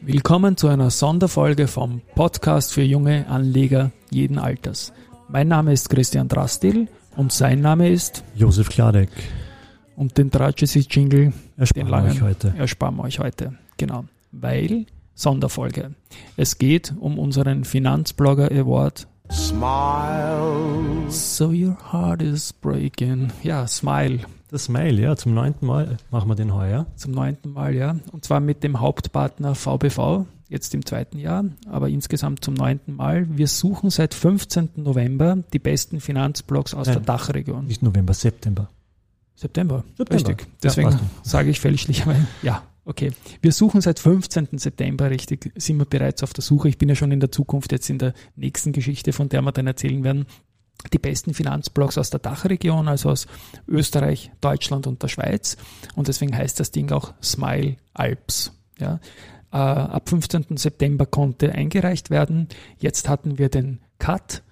Willkommen zu einer Sonderfolge vom Podcast für junge Anleger jeden Alters. Mein Name ist Christian Drastil und sein Name ist Josef Kladek. Und den Tragedy-Jingle ersparen wir euch heute. Ersparen wir euch heute, genau. Weil Sonderfolge. Es geht um unseren Finanzblogger Award. Smile. So your heart is breaking. Ja, Smile. Das Smile, ja, zum neunten Mal machen wir den heuer. Zum neunten Mal, ja. Und zwar mit dem Hauptpartner VBV, jetzt im zweiten Jahr, aber insgesamt zum neunten Mal. Wir suchen seit 15. November die besten Finanzblogs aus Nein, der Dachregion. Nicht November, September. September, September. richtig. Deswegen ja, sage ich fälschlicherweise, ja, okay. Wir suchen seit 15. September, richtig, sind wir bereits auf der Suche. Ich bin ja schon in der Zukunft, jetzt in der nächsten Geschichte, von der wir dann erzählen werden, die besten Finanzblogs aus der Dachregion, also aus Österreich, Deutschland und der Schweiz. Und deswegen heißt das Ding auch Smile Alps. Ja. Äh, ab 15. September konnte eingereicht werden. Jetzt hatten wir den Cut.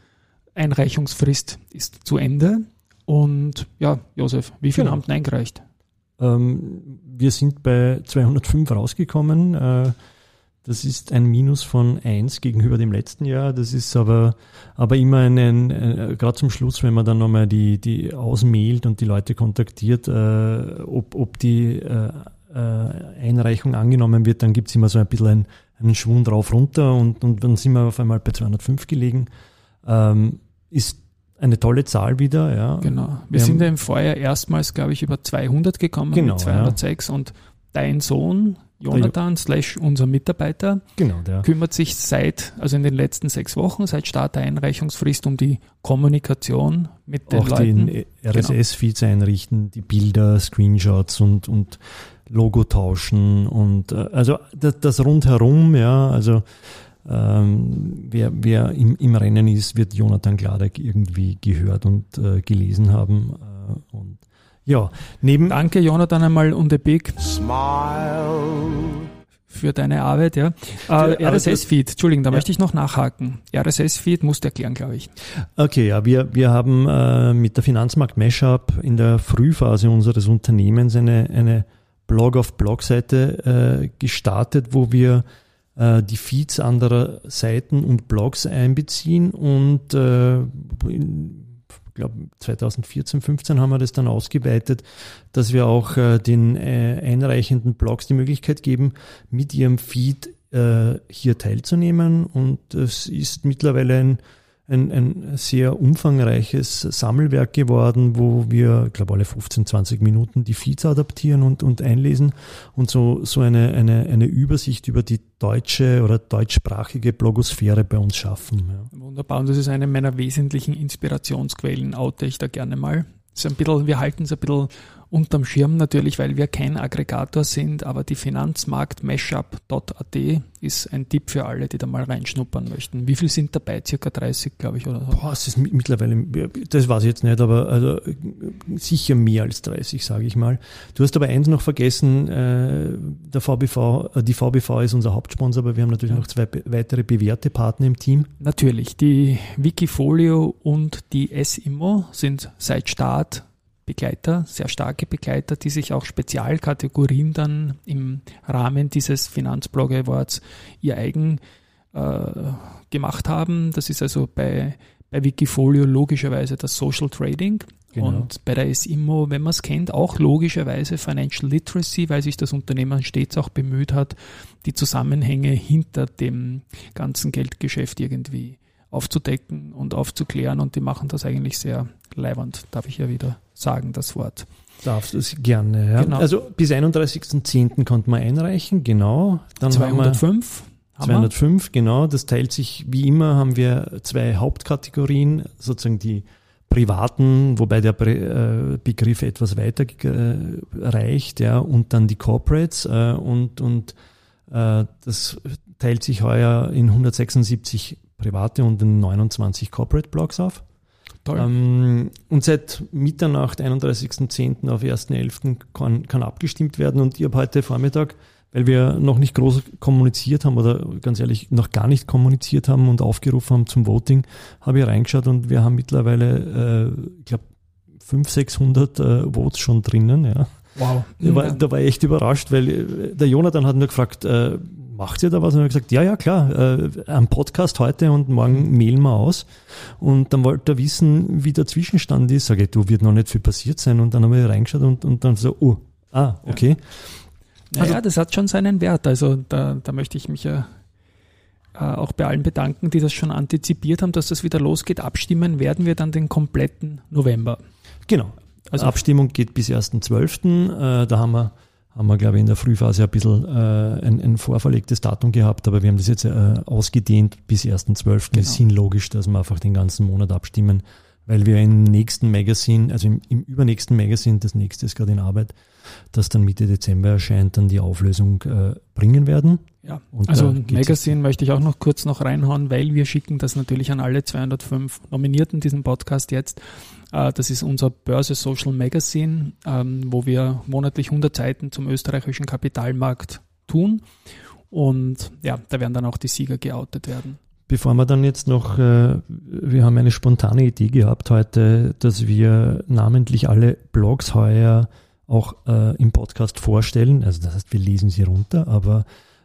Einreichungsfrist ist zu Ende. Und ja, Josef, wie viel genau. haben denn eingereicht? Ähm, wir sind bei 205 rausgekommen. Äh, das ist ein Minus von 1 gegenüber dem letzten Jahr. Das ist aber, aber immer ein, äh, gerade zum Schluss, wenn man dann nochmal die, die ausmailt und die Leute kontaktiert, äh, ob, ob die äh, äh Einreichung angenommen wird, dann gibt es immer so ein bisschen einen, einen Schwung drauf runter und, und dann sind wir auf einmal bei 205 gelegen. Ähm, ist eine tolle Zahl wieder, ja. Genau. Wir, wir sind ja im Vorjahr erstmals, glaube ich, über 200 gekommen genau, mit 206 ja. und dein Sohn Jonathan slash unser Mitarbeiter genau, der. kümmert sich seit, also in den letzten sechs Wochen, seit Start der Einreichungsfrist um die Kommunikation mit den Auch Leuten. den RSS-Feeds genau. einrichten, die Bilder, Screenshots und, und Logo tauschen und äh, also das, das rundherum, ja, also ähm, wer, wer im, im Rennen ist, wird Jonathan Gladek irgendwie gehört und äh, gelesen haben. Äh, und ja, neben. Danke, Jonathan, einmal und big Smile für deine Arbeit, ja. Äh, RSS-Feed, Entschuldigung, da ja. möchte ich noch nachhaken. RSS-Feed musst du erklären, glaube ich. Okay, ja, wir, wir haben äh, mit der Finanzmarkt Mashup in der Frühphase unseres Unternehmens eine, eine Blog-auf-Blog-Seite äh, gestartet, wo wir äh, die Feeds anderer Seiten und Blogs einbeziehen und äh, glaube 2014, 15 haben wir das dann ausgeweitet, dass wir auch äh, den äh, einreichenden Blogs die Möglichkeit geben, mit ihrem Feed äh, hier teilzunehmen. Und es ist mittlerweile ein ein, ein sehr umfangreiches Sammelwerk geworden, wo wir, ich glaube, alle 15, 20 Minuten die Feeds adaptieren und, und einlesen und so, so eine, eine, eine Übersicht über die deutsche oder deutschsprachige Blogosphäre bei uns schaffen. Ja. Wunderbar, und das ist eine meiner wesentlichen Inspirationsquellen, oute ich da gerne mal. ist ein bisschen, wir halten es ein bisschen unterm Schirm natürlich, weil wir kein Aggregator sind, aber die Finanzmarkt mashup.at ist ein Tipp für alle, die da mal reinschnuppern möchten. Wie viel sind dabei? Circa 30, glaube ich, oder so. Boah, es ist mittlerweile, das weiß ich jetzt nicht, aber also sicher mehr als 30, sage ich mal. Du hast aber eins noch vergessen, äh, der VBV, äh, die VBV ist unser Hauptsponsor, aber wir haben natürlich ja. noch zwei weitere bewährte Partner im Team. Natürlich, die Wikifolio und die SIMO sind seit Start Begleiter, sehr starke Begleiter, die sich auch Spezialkategorien dann im Rahmen dieses Finanzblog Awards ihr eigen äh, gemacht haben. Das ist also bei, bei Wikifolio logischerweise das Social Trading. Genau. Und bei der SIMO, wenn man es kennt, auch logischerweise Financial Literacy, weil sich das Unternehmen stets auch bemüht hat, die Zusammenhänge hinter dem ganzen Geldgeschäft irgendwie aufzudecken und aufzuklären. Und die machen das eigentlich sehr leiwand, darf ich ja wieder sagen, das Wort. Darfst du es gerne, ja. Genau. Also bis 31.10. konnte man einreichen, genau. Dann 205. Haben 205, wir. genau. Das teilt sich, wie immer, haben wir zwei Hauptkategorien, sozusagen die privaten, wobei der äh, Begriff etwas weiter äh, reicht, ja, und dann die Corporates äh, und, und das teilt sich heuer in 176 private und in 29 Corporate Blogs auf. Ähm, und seit Mitternacht, 31.10. auf 1.11. Kann, kann abgestimmt werden. Und ich habe heute Vormittag, weil wir noch nicht groß kommuniziert haben oder ganz ehrlich noch gar nicht kommuniziert haben und aufgerufen haben zum Voting, habe ich reingeschaut und wir haben mittlerweile, äh, ich glaube, 500, 600 äh, Votes schon drinnen. Ja. Wow. Da war, da war ich echt überrascht, weil äh, der Jonathan hat nur gefragt, äh, macht ihr da was? Und er hat gesagt, ja, ja, klar, äh, am Podcast heute und morgen mailen wir aus. Und dann wollte er wissen, wie der Zwischenstand ist. Sage ich, du, wird noch nicht viel passiert sein. Und dann haben wir reingeschaut und, und dann so, oh, ah, okay. Ja. Naja, also, das hat schon seinen Wert. Also da, da möchte ich mich ja äh, auch bei allen bedanken, die das schon antizipiert haben, dass das wieder losgeht. Abstimmen werden wir dann den kompletten November. Genau. Also Abstimmung geht bis 1.12. Äh, da haben wir, haben wir, glaube ich, in der Frühphase ein bisschen äh, ein, ein vorverlegtes Datum gehabt, aber wir haben das jetzt äh, ausgedehnt bis 1.12. Genau. Ist logisch, dass wir einfach den ganzen Monat abstimmen, weil wir im nächsten Magazin, also im, im übernächsten Magazin, das nächste ist gerade in Arbeit, das dann Mitte Dezember erscheint, dann die Auflösung äh, bringen werden. Ja, und also Magazine möchte ich auch noch kurz noch reinhauen, weil wir schicken das natürlich an alle 205 Nominierten diesen Podcast jetzt. Äh, das ist unser Börse Social Magazine, ähm, wo wir monatlich 100 Seiten zum österreichischen Kapitalmarkt tun. Und ja, da werden dann auch die Sieger geoutet werden. Bevor wir dann jetzt noch, äh, wir haben eine spontane Idee gehabt heute, dass wir namentlich alle Blogs heuer auch äh, im Podcast vorstellen. Also das heißt, wir lesen sie runter, aber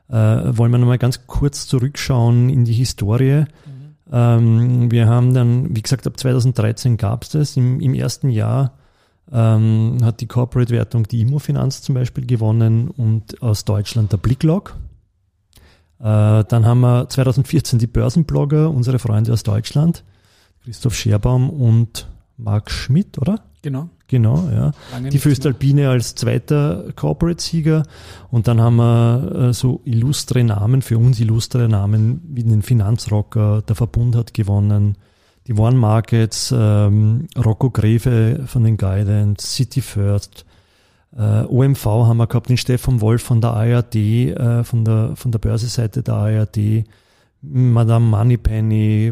wollen wir nochmal ganz kurz zurückschauen in die Historie. Mhm. Ähm, wir haben dann, wie gesagt, ab 2013 gab es das. Im, Im, ersten Jahr ähm, hat die Corporate-Wertung die Immofinanz zum Beispiel gewonnen und aus Deutschland der Blicklog. Äh, dann haben wir 2014 die Börsenblogger, unsere Freunde aus Deutschland, Christoph Scherbaum und Marc Schmidt, oder? Genau. Genau, ja. Lange die Föstalpine als zweiter Corporate-Sieger. Und dann haben wir äh, so illustre Namen, für uns illustre Namen, wie den Finanzrocker, der Verbund hat gewonnen, die One Markets, ähm, Rocco Greve von den Guidance, City First, äh, OMV haben wir gehabt, den Stefan Wolf von der ARD, äh, von der, von der Börseseite der ARD, Madame Moneypenny,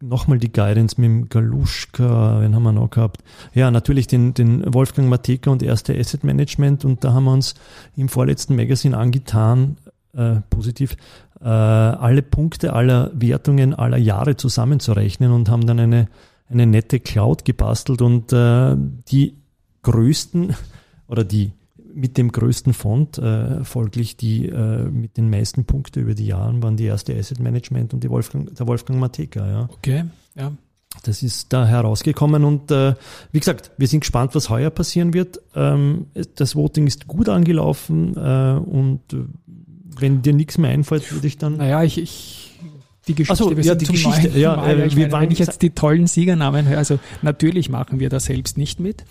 nochmal die Guidance mit dem Galuschka, wen haben wir noch gehabt? Ja, natürlich den, den Wolfgang Mateka und erste Asset Management und da haben wir uns im vorletzten Magazin angetan, äh, positiv, äh, alle Punkte aller Wertungen aller Jahre zusammenzurechnen und haben dann eine, eine nette Cloud gebastelt und äh, die größten oder die mit dem größten Fond, äh, folglich die äh, mit den meisten Punkten über die Jahre waren die erste Asset Management und die Wolfgang, der Wolfgang Mateka. Ja. Okay, ja. Das ist da herausgekommen und äh, wie gesagt, wir sind gespannt, was heuer passieren wird. Ähm, das Voting ist gut angelaufen äh, und äh, wenn dir nichts mehr einfällt, würde ich dann. Naja, ich, ich die Geschichte. So, ja, die Geschichte. Mal, ja, äh, wir meine, wenn ich jetzt die tollen Siegernamen höre, also natürlich machen wir da selbst nicht mit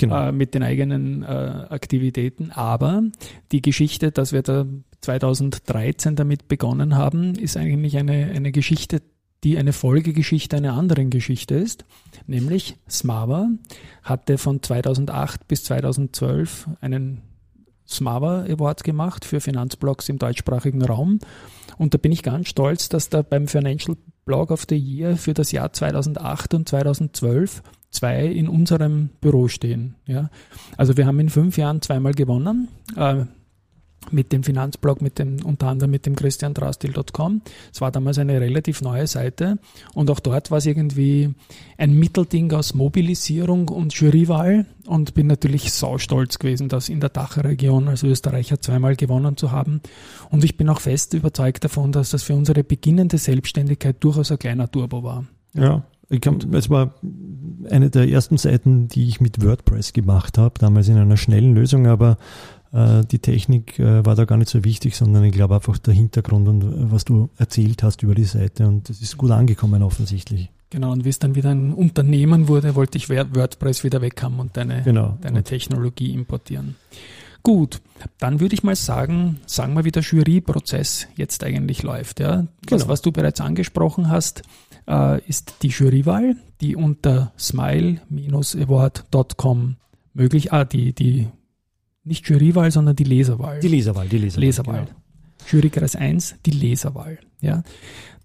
genau. äh, mit den eigenen äh, Aktivitäten. Aber die Geschichte, dass wir da 2013 damit begonnen haben, ist eigentlich eine, eine Geschichte, die eine Folgegeschichte einer anderen Geschichte ist. Nämlich Smava hatte von 2008 bis 2012 einen Smava Award gemacht für Finanzblogs im deutschsprachigen Raum. Und da bin ich ganz stolz, dass da beim Financial Blog of the Year für das Jahr 2008 und 2012 zwei in unserem Büro stehen. Ja. Also wir haben in fünf Jahren zweimal gewonnen. Äh, mit dem Finanzblog, mit dem, unter anderem mit dem christiandrastil.com. Es war damals eine relativ neue Seite und auch dort war es irgendwie ein Mittelding aus Mobilisierung und Jurywahl und bin natürlich saustolz gewesen, das in der Dachregion als Österreicher zweimal gewonnen zu haben. Und ich bin auch fest überzeugt davon, dass das für unsere beginnende Selbstständigkeit durchaus ein kleiner Turbo war. Ja, ich kann, es war eine der ersten Seiten, die ich mit WordPress gemacht habe, damals in einer schnellen Lösung, aber die Technik äh, war da gar nicht so wichtig, sondern ich glaube einfach der Hintergrund und äh, was du erzählt hast über die Seite und das ist gut angekommen offensichtlich. Genau, und wie es dann wieder ein Unternehmen wurde, wollte ich WordPress wieder weg haben und deine, genau. deine Technologie importieren. Gut, dann würde ich mal sagen, sagen wir, wie der Juryprozess jetzt eigentlich läuft. Ja? Das, genau. was du bereits angesprochen hast, äh, ist die Jurywahl, die unter smile-award.com möglich, ah, die, die, nicht Jurywahl, sondern die Leserwahl. Die Leserwahl, die Leserwahl. Leserwahl. Genau. Jurykreis 1, die Leserwahl. Ja.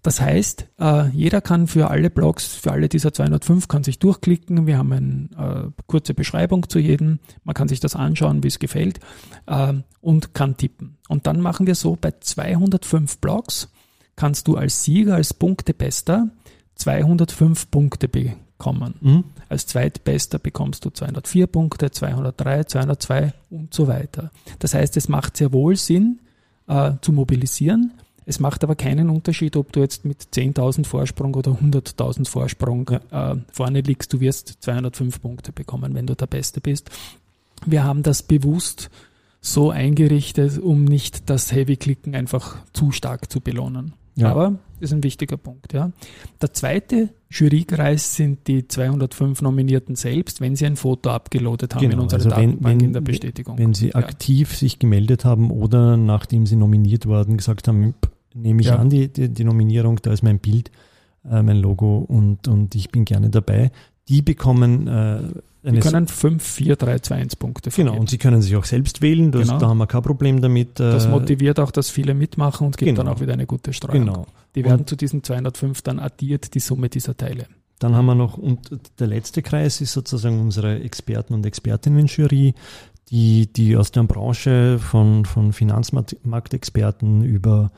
Das heißt, äh, jeder kann für alle Blogs, für alle dieser 205, kann sich durchklicken. Wir haben eine äh, kurze Beschreibung zu jedem. Man kann sich das anschauen, wie es gefällt äh, und kann tippen. Und dann machen wir so, bei 205 Blogs kannst du als Sieger, als Punktebester 205 Punkte be kommen. Mhm. Als Zweitbester bekommst du 204 Punkte, 203, 202 und so weiter. Das heißt, es macht sehr wohl Sinn, äh, zu mobilisieren. Es macht aber keinen Unterschied, ob du jetzt mit 10.000 Vorsprung oder 100.000 Vorsprung äh, vorne liegst. Du wirst 205 Punkte bekommen, wenn du der Beste bist. Wir haben das bewusst so eingerichtet, um nicht das Heavy-Klicken einfach zu stark zu belohnen. Ja. Aber das ist ein wichtiger Punkt. Ja. Der zweite Jurykreis sind die 205 Nominierten selbst, wenn sie ein Foto abgeloadet haben in Genau, unsere also wenn- Datenbank wenn- in der Bestätigung. Wenn Sie Ja. aktiv sich gemeldet haben oder nachdem Sie nominiert wurden, gesagt haben, "Pff, nehme ich Ja. an die, die, die Nominierung, da ist mein Bild, äh, mein Logo und, und ich bin gerne dabei, die bekommen äh, eine können 5, 4, 3, 2, 1 Punkte Genau, vergeben. und Sie können sich auch selbst wählen, das, Genau. da haben wir kein Problem damit. äh, Das motiviert auch, dass viele mitmachen und gibt Genau. dann auch wieder eine gute Streuung. Genau. Die werden zu diesen 205 dann addiert, die Summe dieser Teile. Dann haben wir noch, und der letzte Kreis ist sozusagen unsere Experten- und Expertinnen-Jury, die, die aus der Branche von, von Finanzmarktexperten über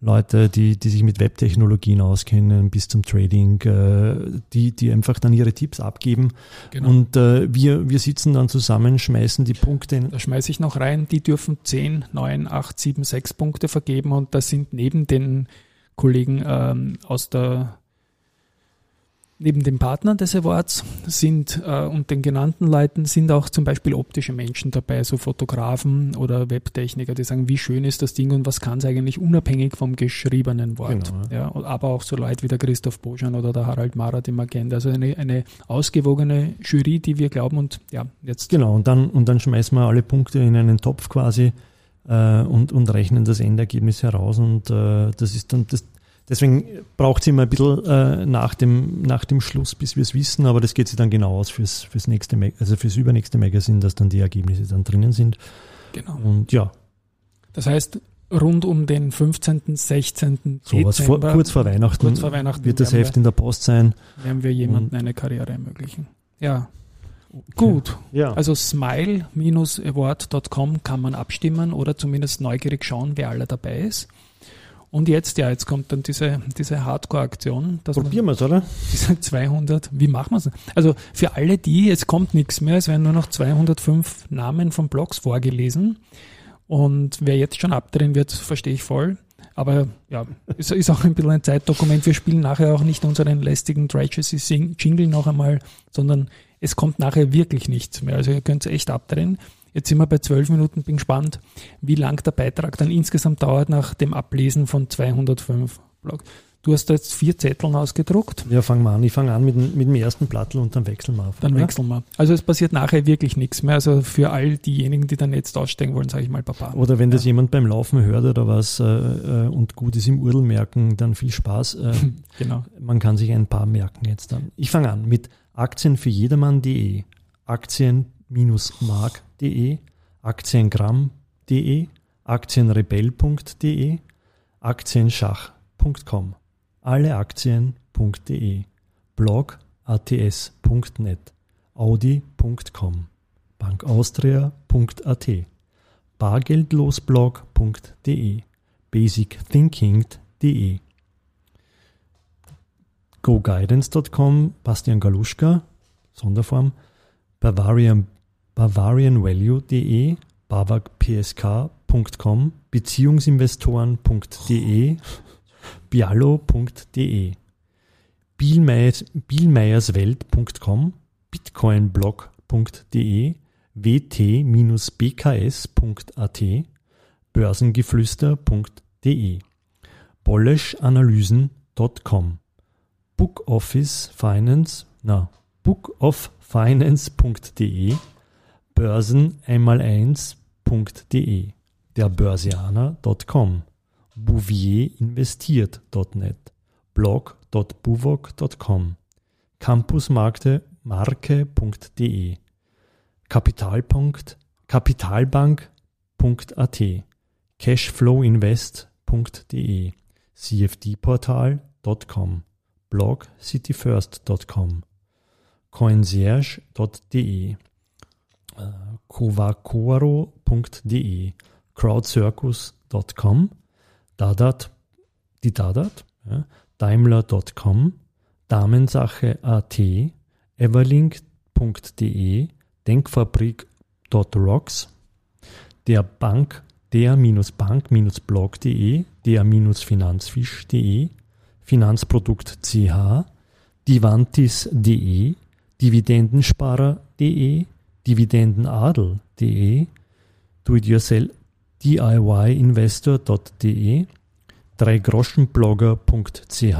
Leute, die, die sich mit Webtechnologien auskennen, bis zum Trading, äh, die, die einfach dann ihre Tipps abgeben. Genau. Und äh, wir, wir sitzen dann zusammen, schmeißen die Punkte in. Da schmeiße ich noch rein, die dürfen 10, 9, 8, 7, 6 Punkte vergeben und das sind neben den Kollegen ähm, aus der Neben dem Partner des Awards sind äh, und den genannten Leuten sind auch zum Beispiel optische Menschen dabei, so Fotografen oder Webtechniker, die sagen, wie schön ist das Ding und was kann es eigentlich unabhängig vom geschriebenen Wort. Genau, ja. und aber auch so Leute wie der Christoph Boschan oder der Harald Mara, den man kennt. Also eine, eine ausgewogene Jury, die wir glauben und ja, jetzt Genau, und dann, und dann schmeißen wir alle Punkte in einen Topf quasi äh, und, und rechnen das Endergebnis heraus. Und äh, das ist dann das. Deswegen braucht es immer ein bisschen äh, nach, dem, nach dem Schluss, bis wir es wissen, aber das geht sich dann genau aus fürs, fürs nächste, Mag also fürs übernächste Magazin, dass dann die Ergebnisse dann drinnen sind. genau. Und ja, Das heißt, rund um den 15., 16. sowas vor, Dezember kurz vor Weihnachten, kurz vor Weihnachten wird das Heft in der Post sein. werden wir jemandem eine Karriere ermöglichen. Ja, gut. Ja, Also smile-award.com kann man abstimmen oder zumindest neugierig schauen, wer alle dabei ist. Und jetzt, ja, jetzt kommt dann diese, diese Hardcore-Aktion, probieren wir es, oder? diese 200, wie machen wir es? Also für alle die, es kommt nichts mehr, es werden nur noch 205 Namen von Blogs vorgelesen. Und wer jetzt schon abdrehen wird, verstehe ich voll. Aber ja, ist, ist auch ein bisschen ein Zeitdokument. Wir spielen nachher auch nicht unseren lästigen Tragedy Jingle noch einmal, sondern es kommt nachher wirklich nichts mehr. Also ihr könnt es echt abdrehen. Jetzt sind wir bei zwölf Minuten, bin gespannt, wie lang der Beitrag dann insgesamt dauert nach dem Ablesen von 205 Blogs. Du hast da jetzt vier Zetteln ausgedruckt. Ja, fangen wir an. Ich fange an mit, dem- mit dem ersten Plattel und dann wechseln wir auf. Dann oder? wechseln wir. Also es passiert nachher wirklich nichts mehr. Also für all diejenigen, die dann jetzt aussteigen wollen, sage ich mal Papa. Oder wenn das Ja. jemand beim Laufen hört oder was äh, äh, und gut ist im Url merken, dann viel Spaß. Äh, Genau. man kann sich ein paar merken jetzt dann. Ich fange an mit aktienfürjedermann.de, aktien-mark.de, aktiengramm.de, aktienrebell.de, aktienschach.com, alleaktien.de, blog ats.net, audi.com, bankaustria.at, bargeldlosblog.de, basicthinking.de, goguidance.com, Bastian Galuschka, Sonderform, Bavarian, bavarianvalue.de, bavagpsk.com, beziehungsinvestoren.de, biallo.de, Bielmeyers, bielmeyerswelt.com, bitcoinblog.de, wt-bks.at, börsengeflüster.de, bolleschanalysen.com, Book Office Finance, na, bookoffinance.de, börsen einmal 1.de, der Börsianer.com, bouvierinvestiert.net, blog.buvok.com, campusmarkte marke.de, Kapitalpunkt, kapitalbank.at, cashflowinvest.de, cfdportal.com, blog cityfirst.com, coincierge.de, äh, covacoro.de, crowdcircus.com, Dadat, die Dadat, ja, Daimler.com, Damensache.at, everlink.de, denkfabrik.rocks, der Bank, der-bank-blog.de, der-finanzfisch.de, Finanzprodukt.ch, divantis.de, dividendensparer.de, dividendenadel.de, do-it-yourself diyinvestor.de, dreigroschenblogger.ch,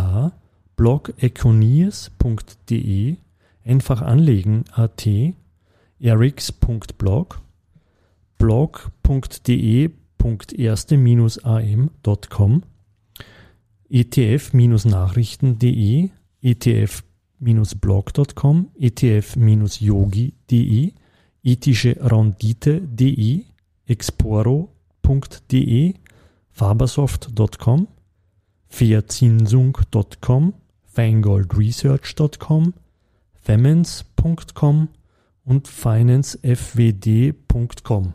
blogeconiers.de, einfach anlegen.at, erics.blog, blog.de.erste-am.com, etf-nachrichten.de, etf-blog.com, etf-yogi.de, ethische Rendite.de, exporo.de, fabersoft.com, verzinsung.com, feingoldresearch.com, femens.com und financefwd.com.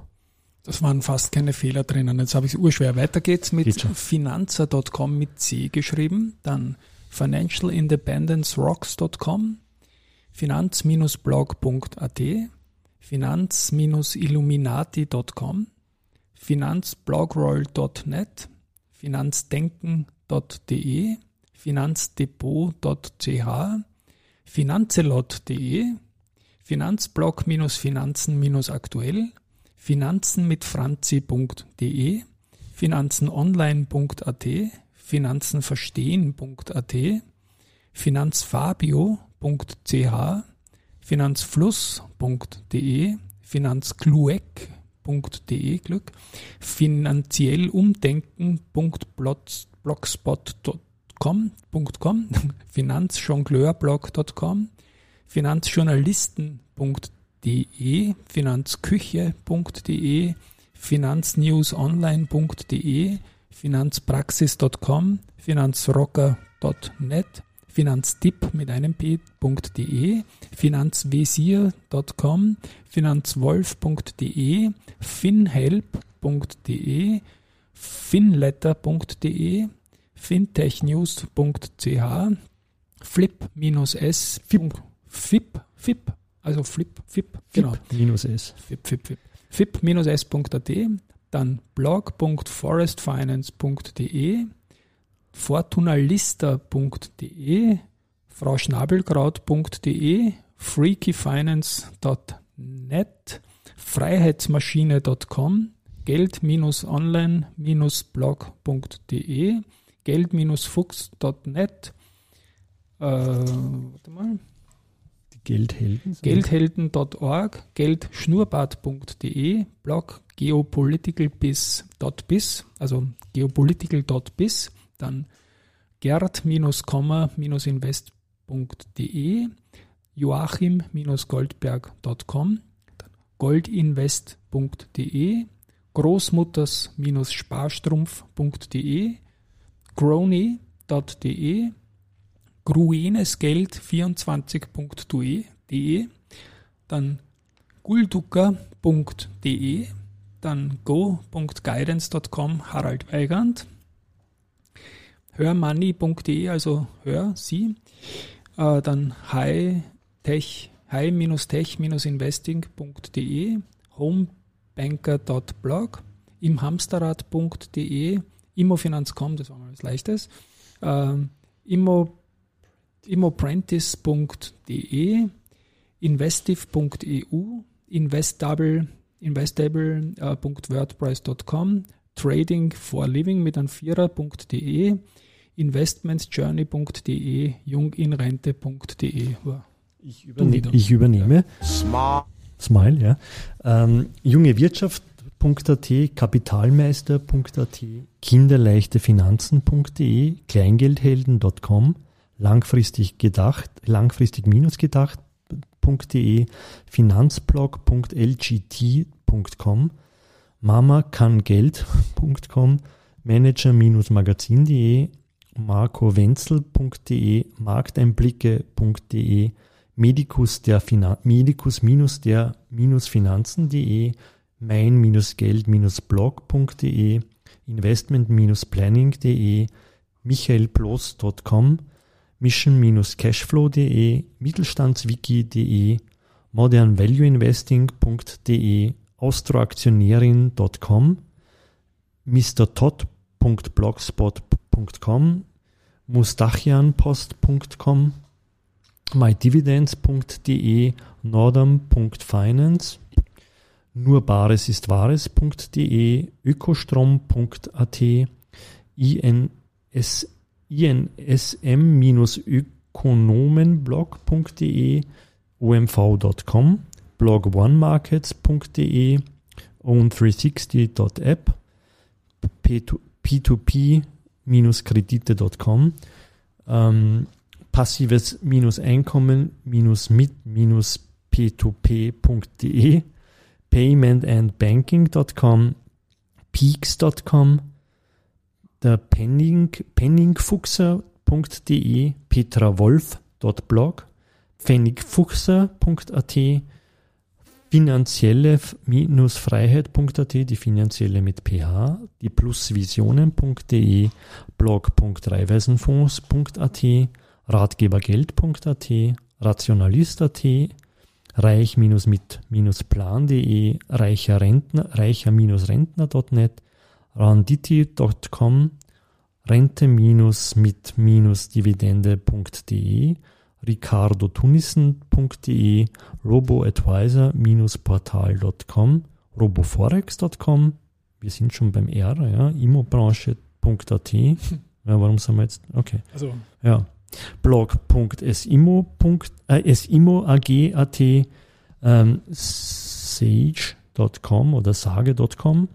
Das waren fast keine Fehler drinnen. Jetzt habe ich es urschwer. Weiter geht's mit finanza.com mit C geschrieben, dann financialindependencerocks.com, finanz-blog.at, finanz-illuminati.com, finanzblogroll.net, finanzdenken.de, finanzdepot.ch, finanzelot.de, finanzblog-finanzen-aktuell, finanzen mit franzi.de, finanzenonline.at, finanzenverstehen.at, finanzfabio.ch, finanzfluss.de, finanzklueck.de Glück, finanziellumdenken.blogspot.com, finanzjongleursblog.com, finanzjournalisten.de, finanzküche.de, finanznewsonline.de, finanzpraxis.com, finanzrocker.net, finanztipp mit einem p.de, finanzvisier.com, finanzwolf.de, finhelp.de, finletter.de, fintechnews.ch, flip-s, fip, fip, also flip, fip, genau. Minus s. Fip, fip, fip. fip-s.at, dann blog.forestfinance.de, fortunalista.de, frauschnabelkraut.de, freakyfinance.net, freiheitsmaschine.com, geld-online-blog.de, geld-fuchs.net, äh, warte mal, Geldhelden. Geldhelden.org, geldschnurrbart.de, Blog geopoliticalbiz.biz, also geopolitical.biz, dann gerd-komma-invest.de, joachim-goldberg.com, goldinvest.de, großmutters-sparstrumpf.de, grony.de, gruenesgeld24.de, dann gulducker.de, dann go.guidance.com Harald Weigand, hörmoney.de, also hör sie, äh, dann high-tech, high-tech-investing.de, homebanker.blog, imhamsterrad.de, immofinanz.com, das war mal das Leichtes, äh, immo investive.eu, investable, investable.wordpress.com, trading for living mit einem Vierer.de, investmentsjourney.de, junginrente.de. Ich übernehme. Ich übernehme. Smile. Smile, ja. Ähm, junge Wirtschaft.at, Kapitalmeister.at, kinderleichtefinanzen.de, Kleingeldhelden.com, langfristig gedacht, langfristig minus gedacht.de, finanzblog.lgt.com, mamakangeld.com, manager-magazin.de, marcowenzel.de, markteinblicke.de, medicus der medicus der finanzen.de, mein-geld-blog.de, investment-planning.de, michaelploss.com, mission-cashflow.de, mittelstandswiki.de, modernvalueinvesting.de, austroaktionärin.com, mrtodd.blogspot.com, mustachianpost.com, mydividends.de, nordam.finance, nur Bares ist Wahres.de, ökostrom.at, ins, insm-ökonomenblog.de, omv.com, blog1markets.de, own360.app, p2p-kredite.com, ähm, passives-einkommen-mit-p2p.de, paymentandbanking.com, peaks.com, der Penning, penningfuchser.de, petrawolf.blog, pfennigfuchser.at, finanzielle-freiheit.at, die finanzielle mit ph, die plusvisionen.de, blog.reiweisenfonds.at, ratgebergeld.at, rationalist.at, reich-mit-plan.de, reicher Rentner, reicher-rentner.net, randiti.com, rente-mit-dividende.de, ricardotunissen.de, roboadvisor-portal.com, roboforex.com, wir sind schon beim R, ja, immobranche.at, ja, warum sind wir jetzt, okay. Also, Ja. blog.simo. Äh, ähm, sage.com oder sage.com,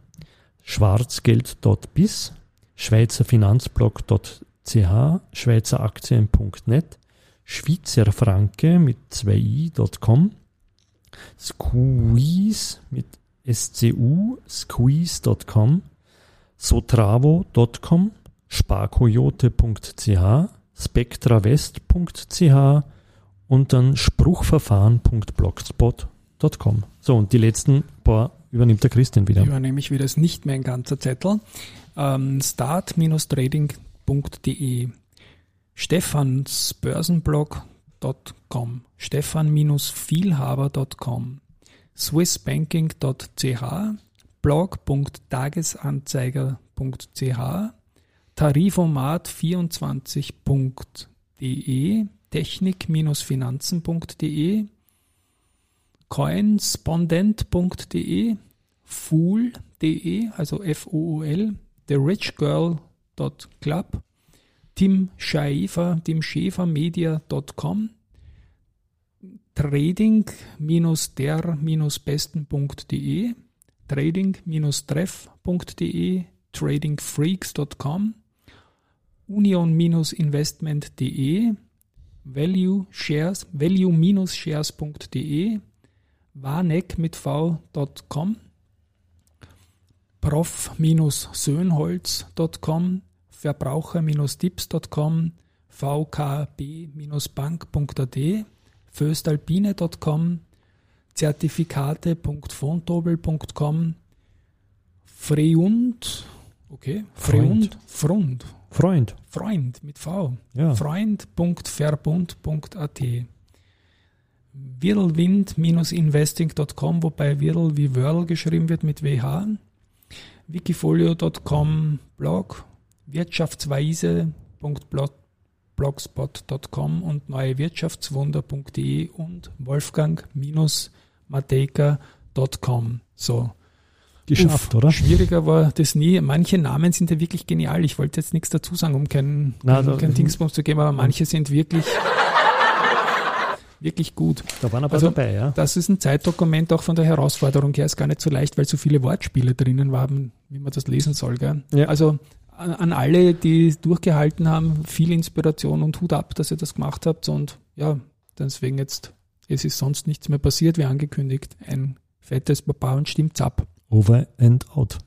schwarzgeld.bis, schweizerfinanzblog.ch, schweizeraktien.net, schweizerfranke mit 2i.com, squeeze mit scu, squeeze.com, sotravo.com, sparkoyote.ch, spectrawest.ch und dann spruchverfahren.blogspot.com. So, und die letzten paar übernimmt der Christian wieder. übernehme ich wieder, ist nicht mehr ein ganzer Zettel. Ähm, start-trading.de stefansbörsenblog.com stefan-vielhaber.com swissbanking.ch blog.tagesanzeiger.ch tarifomat24.de technik-finanzen.de coinspondent.de fool.de, also F-O-O-L, therichgirl.club, Tim Schäfer, timschäfermedia.com, trading-der-besten.de, trading-treff.de, tradingfreaks.com, union-investment.de, value shares, value-shares.de, warneck mit v.com, prof-söhnholz.com, verbraucher-tipps.com, vkb-bank.at, föstalpine.com, zertifikate.fontobel.com, Freund, okay, Freund, Frund, Freund. Freund mit V, Ja. freund.verbund.at, Whirlwind-investing.com, wobei Whirl wie Whirl geschrieben wird mit WH, wikifolio.com, Blog, wirtschaftsweise.blogspot.com und neuewirtschaftswunder.de und wolfgang-mateka.com. So. Geschafft, Uff, oder? Schwieriger war das nie. Manche Namen sind ja wirklich genial. Ich wollte jetzt nichts dazu sagen, um keinen Na, kein, da- Dingsbums zu geben, aber manche sind wirklich, wirklich gut. Da waren aber Also, dabei, ja. Das ist ein Zeitdokument auch von der Herausforderung her. Ist gar nicht so leicht, weil so viele Wortspiele drinnen waren, wie man das lesen soll. Gell? Ja. Also an alle, die durchgehalten haben, viel Inspiration und Hut ab, dass ihr das gemacht habt. Und ja, deswegen jetzt, es ist sonst nichts mehr passiert, wie angekündigt. Ein fettes Baba und stimmt's ab. Over and out.